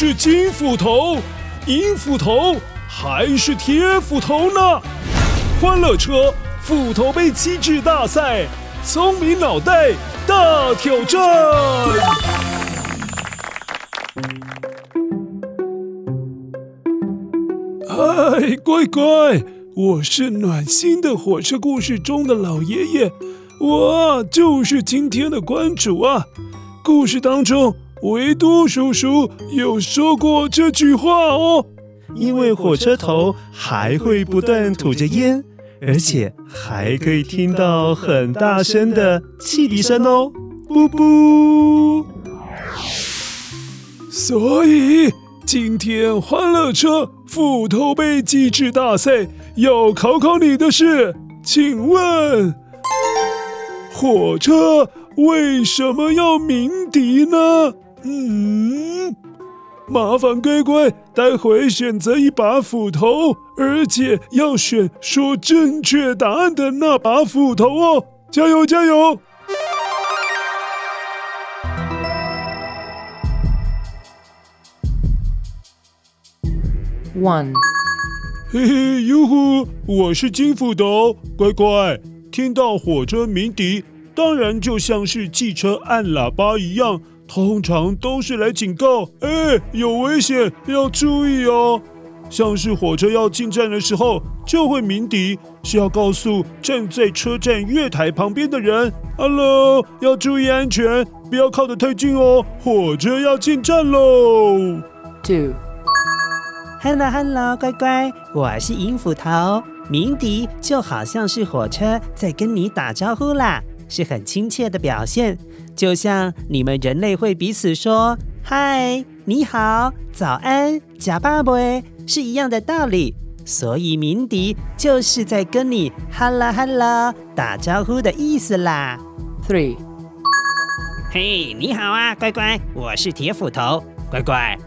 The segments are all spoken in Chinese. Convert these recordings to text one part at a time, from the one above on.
是金斧头、银斧头还是铁斧头呢？欢乐车斧头杯机制大赛，聪明脑袋大挑战。嗨，乖乖，我是暖心的火车故事中的老爷爷，我就是今天的关主啊。故事当中，维多叔叔有说过这句话哦。因为火车头还会不断吐着烟，而且还可以听到很大声的汽笛声哦，不不。所以今天欢乐车斧头杯机智大赛要考考你的是，请问火车为什么要鸣笛呢？嗯，麻烦乖乖，待会选择一把斧头，而且要选说正确答案的那把斧头哦！加油，加油！One，嘿嘿，哟呼，我是金斧头，乖乖，听到火车鸣笛，当然就像是汽车按喇叭一样。通常都是来警告，哎，有危险，要注意哦。像是火车要进站的时候，就会鸣笛，是要告诉站在车站月台旁边的人，Hello，要注意安全，不要靠得太近哦。火车要进站喽。Two，Hello，Hello，乖乖，我是银斧头。鸣笛就好像是火车在跟你打招呼啦，是很亲切的表现。就像你们人类会彼此说“嗨，你好，早安，假爸爸”是一样的道理，所以鸣笛就是在跟你 “hello hello” 打招呼的意思啦。Three，嘿，你好啊，乖乖，我是铁斧头，乖乖。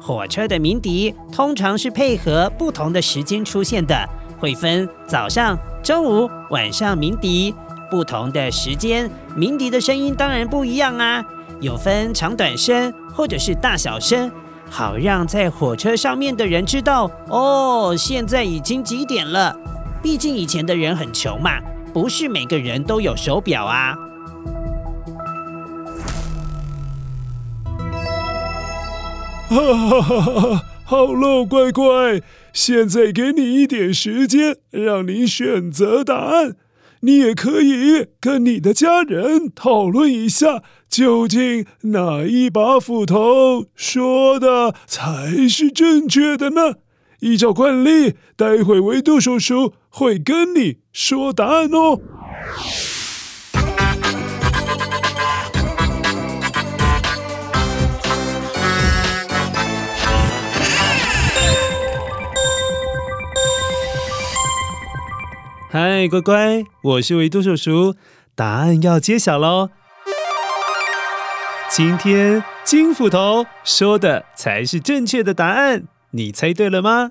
火车的鸣笛通常是配合不同的时间出现的，会分早上、中午、晚上鸣笛。不同的时间鸣笛的声音当然不一样啊，有分长短声或者是大小声，好让在火车上面的人知道哦，现在已经几点了。毕竟以前的人很穷嘛，不是每个人都有手表啊。哈哈哈哈！好喽，乖乖，现在给你一点时间，让你选择答案。你也可以跟你的家人讨论一下，究竟哪一把斧头说的才是正确的呢？依照惯例，待会维度叔叔会跟你说答案哦。嗨，乖乖，我是维多叔叔，答案要揭晓喽！今天金斧头说的才是正确的答案，你猜对了吗？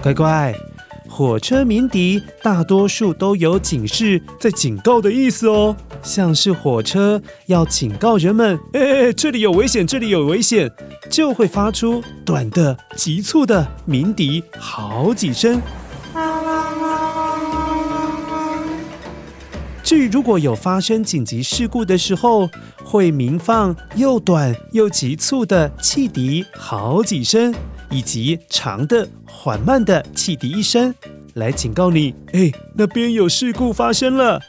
乖乖，火车鸣笛大多数都有警示，在警告的意思哦。像是火车要警告人们，哎，这里有危险，这里有危险，就会发出短的、急促的鸣笛好几声。至于如果有发生紧急事故的时候，会鸣放又短又急促的汽笛好几声，以及长的、缓慢的汽笛一声，来警告你，哎，那边有事故发生了。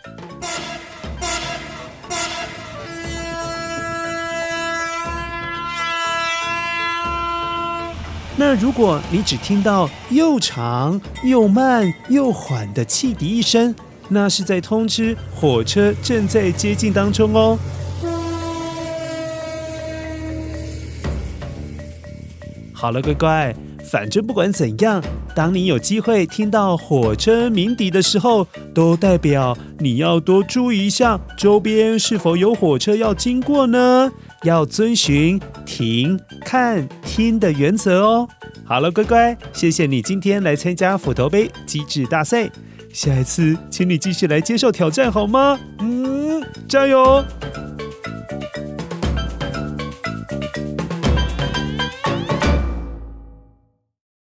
那如果你只听到又长又慢又缓的汽笛一声，那是在通知火车正在接近当中哦。好了，乖乖，反正不管怎样，当你有机会听到火车鸣笛的时候，都代表你要多注意一下周边是否有火车要经过呢？要遵循停、看、听的原则哦。好了，乖乖，谢谢你今天来参加斧头杯机智大赛。下一次，请你继续来接受挑战，好吗？嗯，加油！